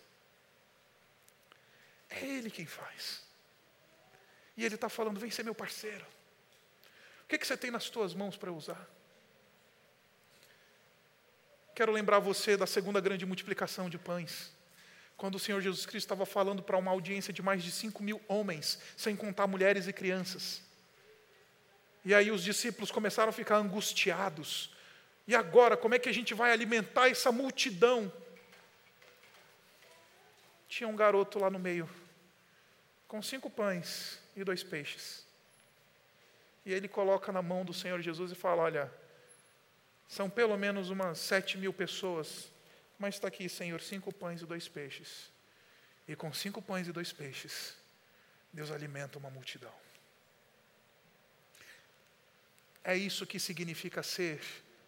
É Ele quem faz. E Ele está falando: vem ser meu parceiro. O que, que você tem nas tuas mãos para usar? Quero lembrar você da segunda grande multiplicação de pães. Quando o Senhor Jesus Cristo estava falando para uma audiência de mais de 5 mil homens, sem contar mulheres e crianças. E aí os discípulos começaram a ficar angustiados. E agora, como é que a gente vai alimentar essa multidão? Tinha um garoto lá no meio, com cinco pães e dois peixes. E ele coloca na mão do Senhor Jesus e fala: Olha, são pelo menos umas sete mil pessoas, mas está aqui, Senhor, cinco pães e dois peixes. E com cinco pães e dois peixes, Deus alimenta uma multidão. É isso que significa ser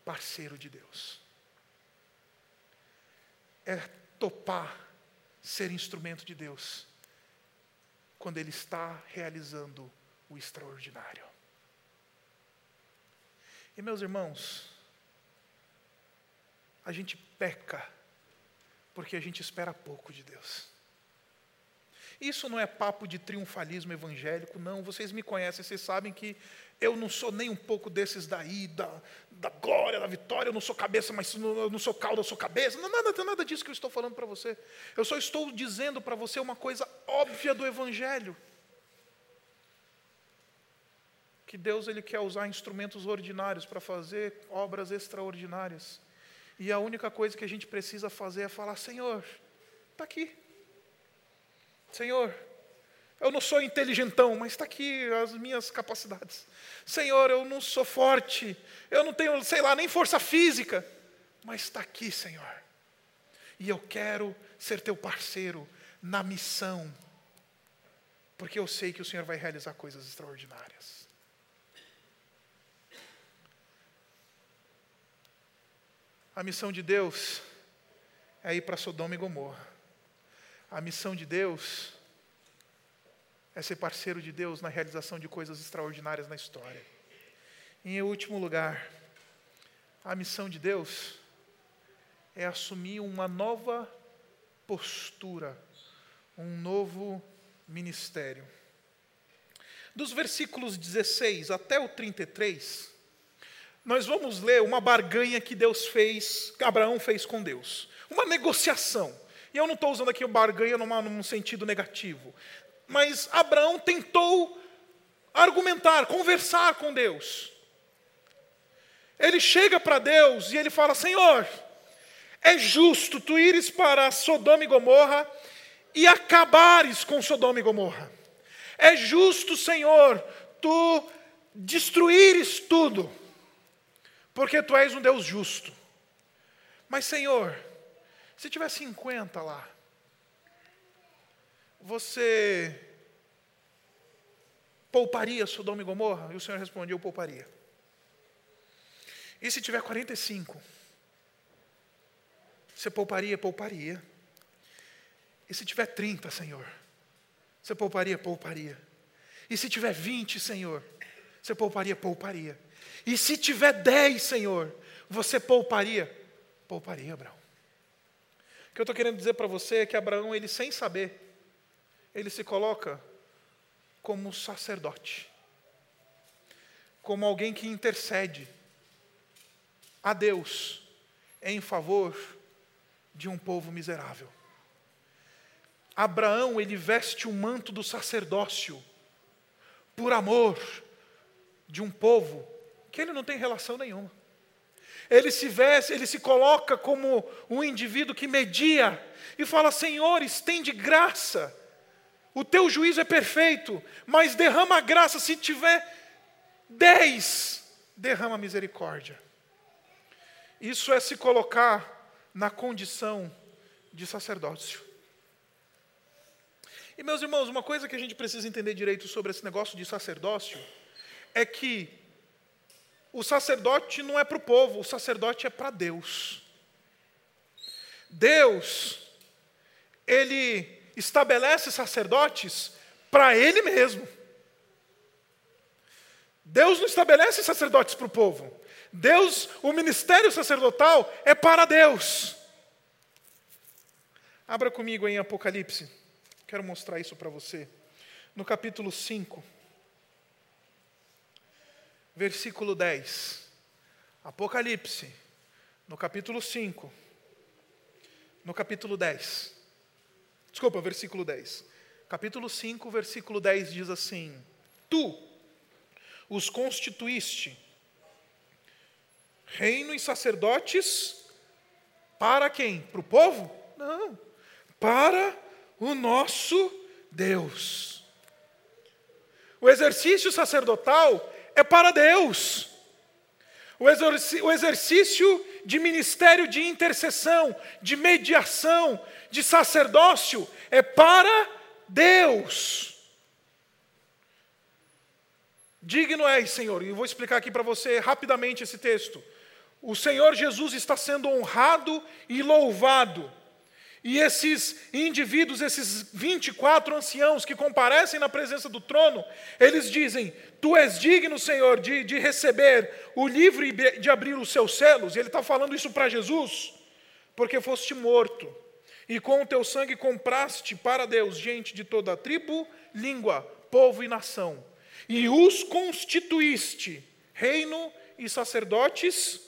parceiro de Deus. É topar ser instrumento de Deus quando Ele está realizando o extraordinário. E meus irmãos, a gente peca porque a gente espera pouco de Deus. Isso não é papo de triunfalismo evangélico, não. Vocês me conhecem, vocês sabem que eu não sou nem um pouco desses daí, da, da glória, da vitória. Eu não sou cabeça, mas eu não sou cauda, eu sou cabeça. Não, nada, nada disso que eu estou falando para você. Eu só estou dizendo para você uma coisa óbvia do evangelho. Que Deus ele quer usar instrumentos ordinários para fazer obras extraordinárias. E a única coisa que a gente precisa fazer é falar: Senhor, está aqui. Senhor, eu não sou inteligentão, mas está aqui as minhas capacidades. Senhor, eu não sou forte, eu não tenho, sei lá, nem força física, mas está aqui, Senhor. E eu quero ser teu parceiro na missão, porque eu sei que o Senhor vai realizar coisas extraordinárias. A missão de Deus é ir para Sodoma e Gomorra. A missão de Deus é ser parceiro de Deus na realização de coisas extraordinárias na história. Em último lugar, a missão de Deus é assumir uma nova postura, um novo ministério. Dos versículos 16 até o 33, nós vamos ler uma barganha que Deus fez, que Abraão fez com Deus. Uma negociação. E eu não estou usando aqui o barganha numa, num sentido negativo. Mas Abraão tentou argumentar, conversar com Deus. Ele chega para Deus e ele fala: Senhor, é justo tu ires para Sodoma e Gomorra e acabares com Sodoma e Gomorra. É justo, Senhor, tu destruíres tudo porque tu és um Deus justo. Mas, Senhor, se tiver 50 lá, você pouparia Sodoma e Gomorra? E o Senhor respondeu: Eu pouparia. E se tiver 45? Você pouparia? Pouparia. E se tiver 30, Senhor? Você pouparia? Pouparia. E se tiver 20, Senhor? Você pouparia? Pouparia. E se tiver dez, Senhor, você pouparia? Pouparia, Abraão. Que eu estou querendo dizer para você é que Abraão, ele sem saber, ele se coloca como sacerdote, como alguém que intercede a Deus em favor de um povo miserável. Abraão, ele veste o manto do sacerdócio por amor de um povo que ele não tem relação nenhuma. Ele se veste, ele se coloca como um indivíduo que media e fala: Senhor, estende graça. O teu juízo é perfeito, mas derrama graça. Se tiver dez, derrama misericórdia. Isso é se colocar na condição de sacerdócio. E meus irmãos, uma coisa que a gente precisa entender direito sobre esse negócio de sacerdócio é que o sacerdote não é para o povo, o sacerdote é para Deus. Deus, Ele estabelece sacerdotes para Ele mesmo. Deus não estabelece sacerdotes para o povo. Deus, o ministério sacerdotal é para Deus. Abra comigo em Apocalipse. Quero mostrar isso para você. No capítulo 5 versículo 10. Apocalipse, no capítulo 5. No capítulo 10. Desculpa, versículo 10. Capítulo 5, versículo 10 diz assim: Tu os constituíste reino e sacerdotes para quem? Para o povo? Não. Para o nosso Deus. O exercício sacerdotal é para Deus. O exercício de ministério de intercessão, de mediação, de sacerdócio é para Deus. Digno és, Senhor, e vou explicar aqui para você rapidamente esse texto. O Senhor Jesus está sendo honrado e louvado e esses indivíduos, esses 24 anciãos que comparecem na presença do trono, eles dizem: Tu és digno, Senhor, de, de receber o livro e de abrir os seus selos. E ele está falando isso para Jesus, porque foste morto, E com o teu sangue compraste para Deus gente de toda a tribo, língua, povo e nação. E os constituíste reino e sacerdotes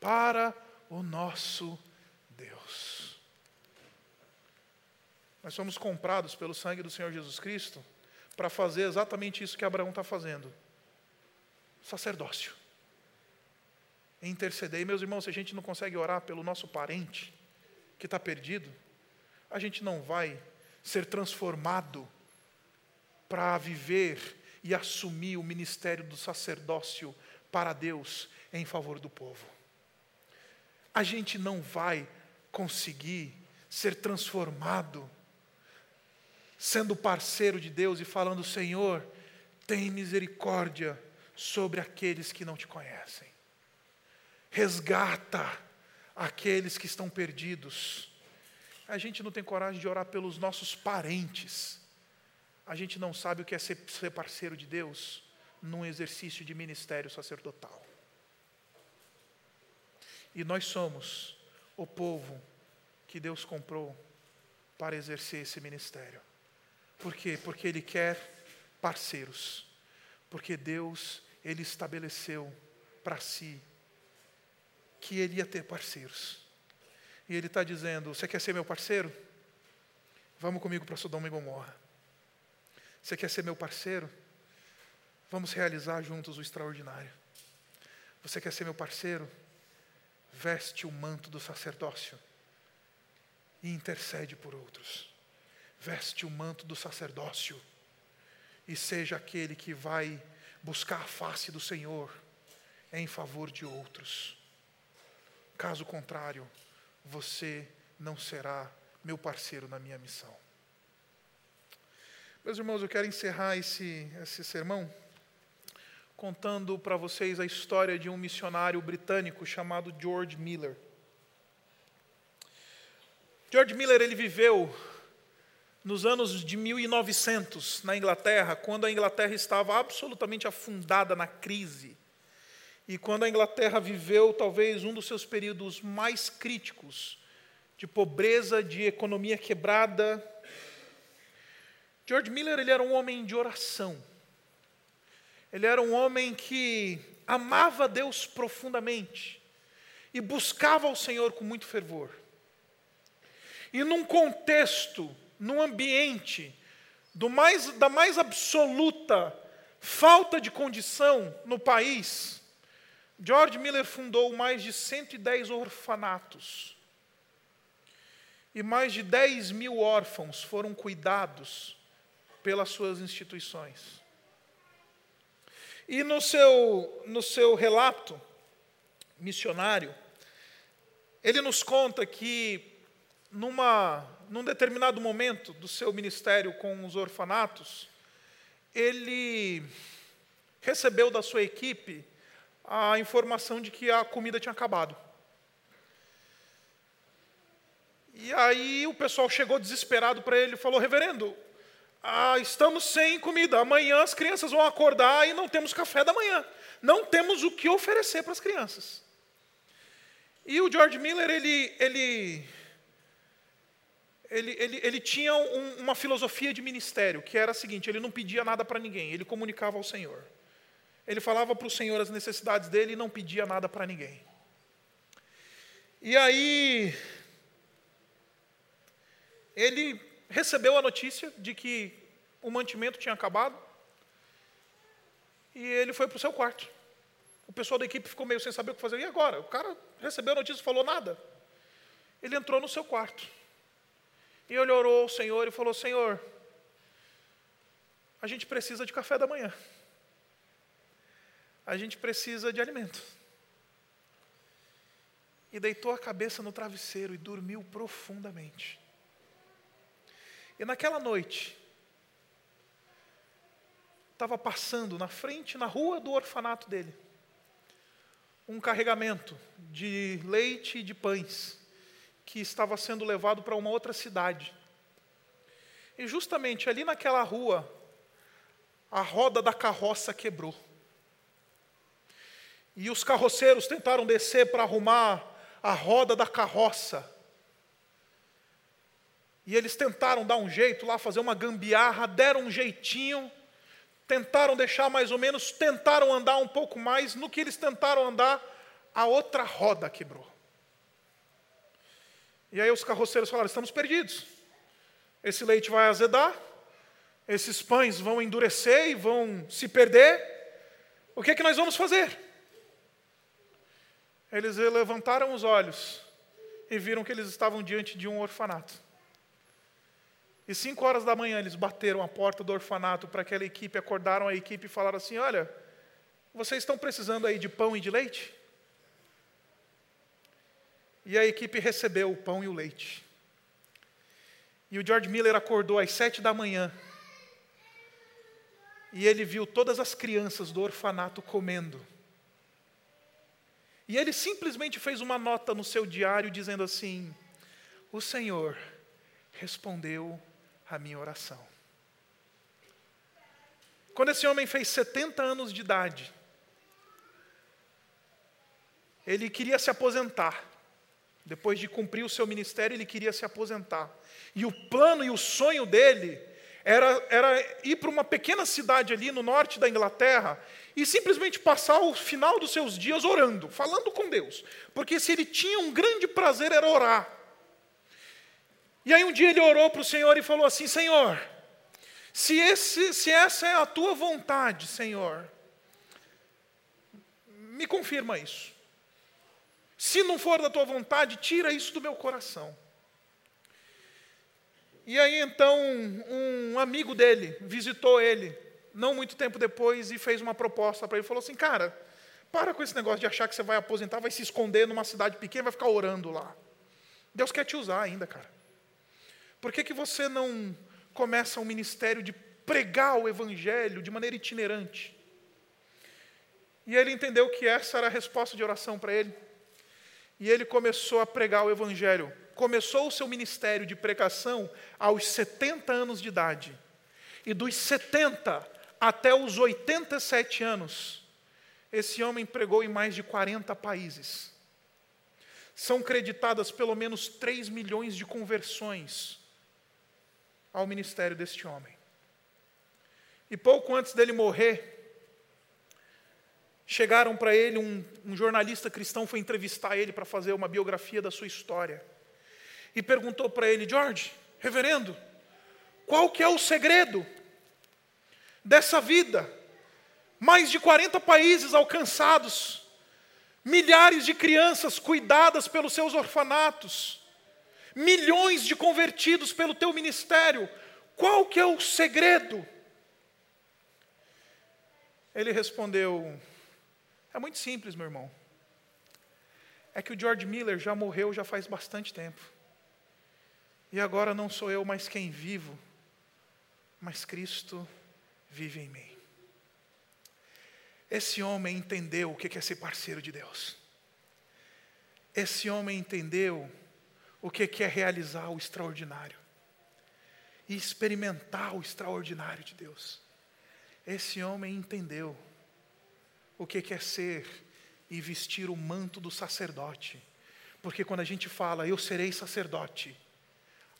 para o nosso Deus. Nós somos comprados pelo sangue do Senhor Jesus Cristo para fazer exatamente isso que Abraão está fazendo: sacerdócio. Interceder. E, meus irmãos, se a gente não consegue orar pelo nosso parente que está perdido, a gente não vai ser transformado para viver e assumir o ministério do sacerdócio para Deus em favor do povo. A gente não vai conseguir ser transformado sendo parceiro de Deus e falando: Senhor, tem misericórdia sobre aqueles que não te conhecem. Resgata aqueles que estão perdidos. A gente não tem coragem de orar pelos nossos parentes. A gente não sabe o que é ser, ser parceiro de Deus num exercício de ministério sacerdotal. E nós somos o povo que Deus comprou para exercer esse ministério. Por quê? Porque Ele quer parceiros. Porque Deus, Ele estabeleceu para si que Ele ia ter parceiros. E Ele está dizendo: Você quer ser meu parceiro? Vamos comigo para Sodoma e Gomorra. Você quer ser meu parceiro? Vamos realizar juntos o extraordinário. Você quer ser meu parceiro? Veste o manto do sacerdócio e intercede por outros veste o manto do sacerdócio e seja aquele que vai buscar a face do Senhor em favor de outros. Caso contrário, você não será meu parceiro na minha missão. Meus irmãos, eu quero encerrar esse, esse sermão contando para vocês a história de um missionário britânico chamado George Miller. George Miller ele viveu nos anos de 1900, na Inglaterra, quando a Inglaterra estava absolutamente afundada na crise, e quando a Inglaterra viveu talvez um dos seus períodos mais críticos, de pobreza, de economia quebrada. George Miller ele era um homem de oração. Ele era um homem que amava Deus profundamente e buscava o Senhor com muito fervor. E num contexto num ambiente mais, da mais absoluta falta de condição no país, George Miller fundou mais de 110 orfanatos. E mais de 10 mil órfãos foram cuidados pelas suas instituições. E no seu, no seu relato missionário, ele nos conta que, numa num determinado momento do seu ministério com os orfanatos, ele recebeu da sua equipe a informação de que a comida tinha acabado. E aí o pessoal chegou desesperado para ele e falou: Reverendo, ah, estamos sem comida. Amanhã as crianças vão acordar e não temos café da manhã. Não temos o que oferecer para as crianças. E o George Miller, ele, ele ele, ele, ele tinha um, uma filosofia de ministério, que era a seguinte: ele não pedia nada para ninguém, ele comunicava ao Senhor. Ele falava para o Senhor as necessidades dele e não pedia nada para ninguém. E aí, ele recebeu a notícia de que o mantimento tinha acabado, e ele foi para o seu quarto. O pessoal da equipe ficou meio sem saber o que fazer. E agora? O cara recebeu a notícia e falou nada. Ele entrou no seu quarto. E ele orou ao Senhor e falou: Senhor, a gente precisa de café da manhã. A gente precisa de alimento. E deitou a cabeça no travesseiro e dormiu profundamente. E naquela noite, estava passando na frente, na rua do orfanato dele, um carregamento de leite e de pães que estava sendo levado para uma outra cidade. E justamente ali naquela rua, a roda da carroça quebrou. E os carroceiros tentaram descer para arrumar a roda da carroça. E eles tentaram dar um jeito lá, fazer uma gambiarra, deram um jeitinho, tentaram deixar mais ou menos, tentaram andar um pouco mais. No que eles tentaram andar, a outra roda quebrou. E aí os carroceiros falaram: estamos perdidos. Esse leite vai azedar, esses pães vão endurecer e vão se perder. O que é que nós vamos fazer? Eles levantaram os olhos e viram que eles estavam diante de um orfanato. E cinco horas da manhã eles bateram a porta do orfanato para aquela equipe, acordaram a equipe e falaram assim: Olha, vocês estão precisando aí de pão e de leite? E a equipe recebeu o pão e o leite. E o George Miller acordou às sete da manhã. E ele viu todas as crianças do orfanato comendo. E ele simplesmente fez uma nota no seu diário dizendo assim: O Senhor respondeu a minha oração. Quando esse homem fez 70 anos de idade, ele queria se aposentar. Depois de cumprir o seu ministério, ele queria se aposentar. E o plano e o sonho dele era, era ir para uma pequena cidade ali no norte da Inglaterra e simplesmente passar o final dos seus dias orando, falando com Deus. Porque se ele tinha um grande prazer era orar. E aí um dia ele orou para o Senhor e falou assim: Senhor, se, esse, se essa é a tua vontade, Senhor, me confirma isso. Se não for da tua vontade, tira isso do meu coração. E aí então um amigo dele visitou ele, não muito tempo depois, e fez uma proposta para ele. Falou assim: Cara, para com esse negócio de achar que você vai aposentar, vai se esconder numa cidade pequena, vai ficar orando lá. Deus quer te usar ainda, cara. Por que, que você não começa um ministério de pregar o Evangelho de maneira itinerante? E ele entendeu que essa era a resposta de oração para ele. E ele começou a pregar o Evangelho. Começou o seu ministério de pregação aos 70 anos de idade. E dos 70 até os 87 anos, esse homem pregou em mais de 40 países. São creditadas pelo menos 3 milhões de conversões ao ministério deste homem. E pouco antes dele morrer, chegaram para ele, um, um, jornalista cristão foi entrevistar ele para fazer uma biografia da sua história. E perguntou para ele, George, reverendo, qual que é o segredo dessa vida? Mais de 40 países alcançados, milhares de crianças cuidadas pelos seus orfanatos, milhões de convertidos pelo teu ministério. Qual que é o segredo? Ele respondeu: É muito simples, meu irmão. É que o George Miller já morreu já faz bastante tempo. E agora não sou eu mais quem vivo, mas Cristo vive em mim. Esse homem entendeu o que é ser parceiro de Deus. Esse homem entendeu o que é realizar o extraordinário e experimentar o extraordinário de Deus. Esse homem entendeu o que é ser e vestir o manto do sacerdote, porque quando a gente fala, eu serei sacerdote,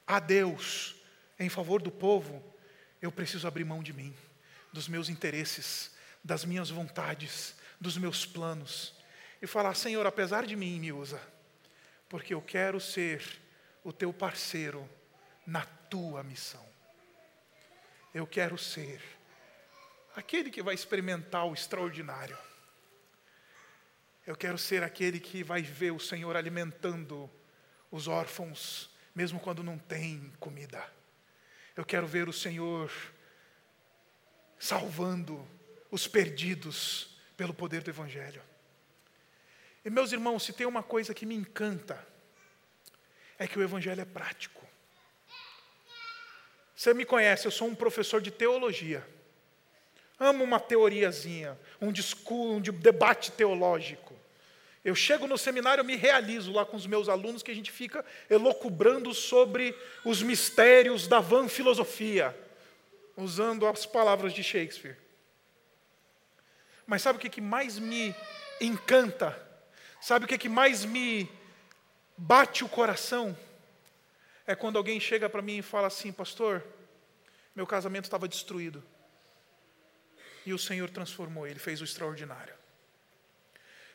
a Deus, em favor do povo, eu preciso abrir mão de mim, dos meus interesses, das minhas vontades, dos meus planos, e falar: Senhor, apesar de mim, me usa porque eu quero ser o teu parceiro na tua missão. Eu quero ser aquele que vai experimentar o extraordinário. Eu quero ser aquele que vai ver o Senhor alimentando os órfãos, mesmo quando não tem comida. Eu quero ver o Senhor salvando os perdidos pelo poder do Evangelho. E meus irmãos, se tem uma coisa que me encanta, é que o Evangelho é prático. Você me conhece, eu sou um professor de teologia. Amo uma teoriazinha, um discurso, um debate teológico. Eu chego no seminário, eu me realizo lá com os meus alunos, que a gente fica elocubrando sobre os mistérios da van filosofia, usando as palavras de Shakespeare. Mas sabe o que, que mais me encanta? Sabe o que, que mais me bate o coração? é quando alguém chega para mim e fala assim: Pastor, meu casamento estava destruído. E o Senhor transformou, Ele fez o extraordinário.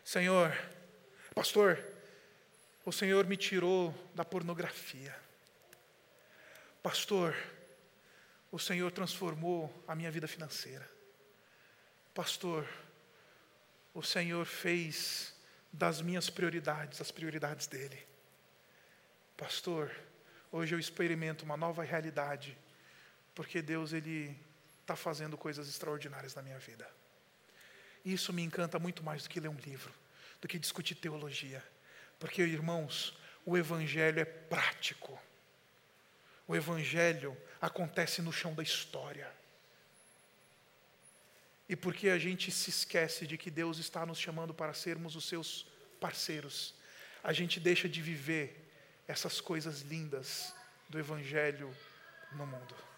Senhor, pastor, o Senhor me tirou da pornografia. Pastor, o Senhor transformou a minha vida financeira. Pastor, o Senhor fez das minhas prioridades as prioridades dele. Pastor, hoje eu experimento uma nova realidade, porque Deus ele está fazendo coisas extraordinárias na minha vida. Isso me encanta muito mais do que ler um livro, do que discutir teologia, porque irmãos, o evangelho é prático. O evangelho acontece no chão da história. E porque a gente se esquece de que Deus está nos chamando para sermos os seus parceiros, a gente deixa de viver essas coisas lindas do Evangelho no mundo.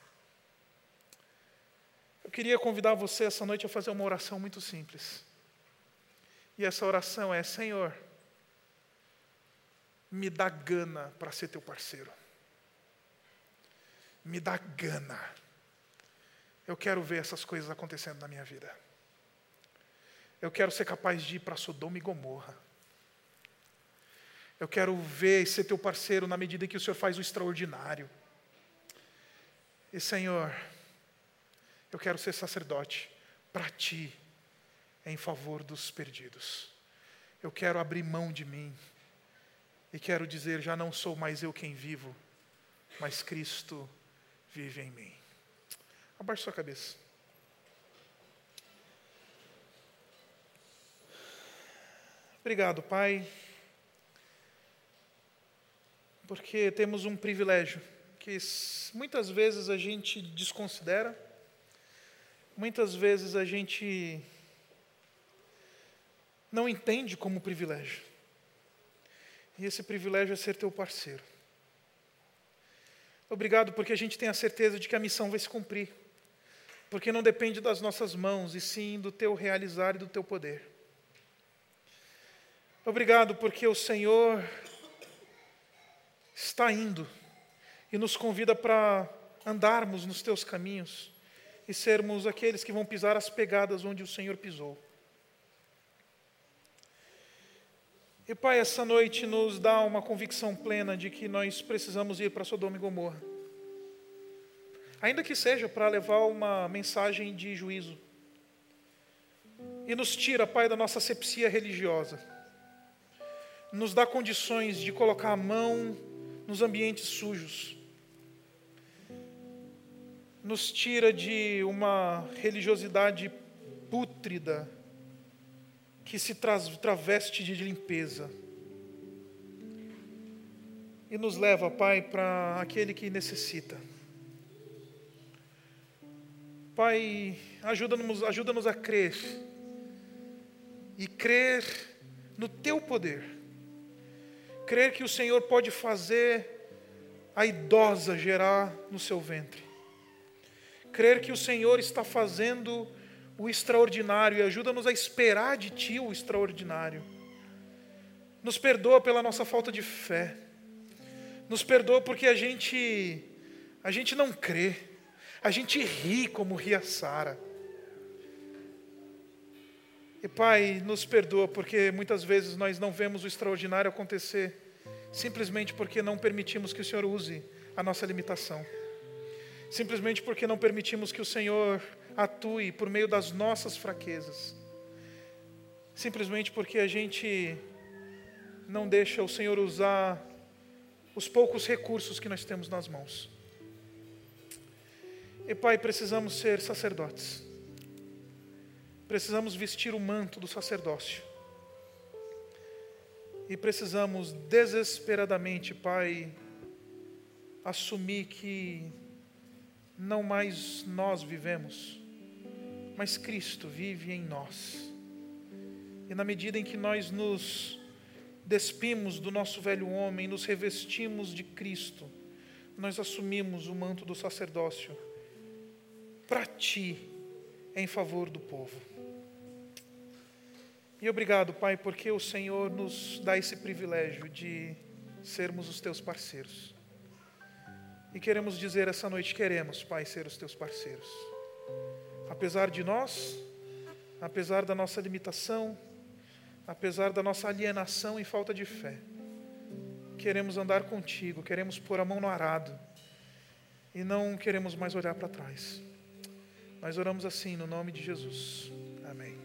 Eu queria convidar você essa noite a fazer uma oração muito simples. E essa oração é: Senhor, me dá gana para ser teu parceiro. Me dá gana eu quero ver essas coisas acontecendo na minha vida. Eu quero ser capaz de ir para Sodoma e Gomorra. Eu quero ver e ser teu parceiro na medida em que o Senhor faz o extraordinário. E Senhor, eu quero ser sacerdote para ti, em favor dos perdidos. Eu quero abrir mão de mim e quero dizer: já não sou mais eu quem vivo, mas Cristo vive em mim. Abaixe sua cabeça. Obrigado, Pai, porque temos um privilégio que muitas vezes a gente desconsidera, muitas vezes a gente não entende como privilégio. E esse privilégio é ser teu parceiro. Obrigado porque a gente tem a certeza de que a missão vai se cumprir porque não depende das nossas mãos, e sim do teu realizar e do teu poder. Obrigado, porque o Senhor está indo e nos convida para andarmos nos teus caminhos e sermos aqueles que vão pisar as pegadas onde o Senhor pisou. E Pai, essa noite nos dá uma convicção plena de que nós precisamos ir para Sodoma e Gomorra ainda que seja para levar uma mensagem de juízo. E nos tira, Pai, da nossa sepsia religiosa. Nos dá condições de colocar a mão nos ambientes sujos. Nos tira de uma religiosidade pútrida que se traveste de limpeza. E nos leva, Pai, para aquele que necessita. Pai, ajuda-nos ajuda a crer e crer no Teu poder, crer que o Senhor pode fazer a idosa gerar no seu ventre, crer que o Senhor está fazendo o extraordinário e ajuda-nos a esperar de Ti o extraordinário. Nos perdoa pela nossa falta de fé, nos perdoa porque a gente, a gente não crê. A gente ri como ria Sara. E Pai, nos perdoa porque muitas vezes nós não vemos o extraordinário acontecer, simplesmente porque não permitimos que o Senhor use a nossa limitação. Simplesmente porque não permitimos que o Senhor atue por meio das nossas fraquezas. Simplesmente porque a gente não deixa o Senhor usar os poucos recursos que nós temos nas mãos. E Pai, precisamos ser sacerdotes. Precisamos vestir o manto do sacerdócio. E precisamos desesperadamente, Pai, assumir que não mais nós vivemos, mas Cristo vive em nós. E na medida em que nós nos despimos do nosso velho homem, nos revestimos de Cristo, nós assumimos o manto do sacerdócio para ti em favor do povo. E obrigado, Pai, porque o Senhor nos dá esse privilégio de sermos os teus parceiros. E queremos dizer essa noite: queremos, Pai, ser os teus parceiros. Apesar de nós, apesar da nossa limitação, apesar da nossa alienação e falta de fé, queremos andar contigo, queremos pôr a mão no arado e não queremos mais olhar para trás. Nós oramos assim no nome de Jesus. Amém.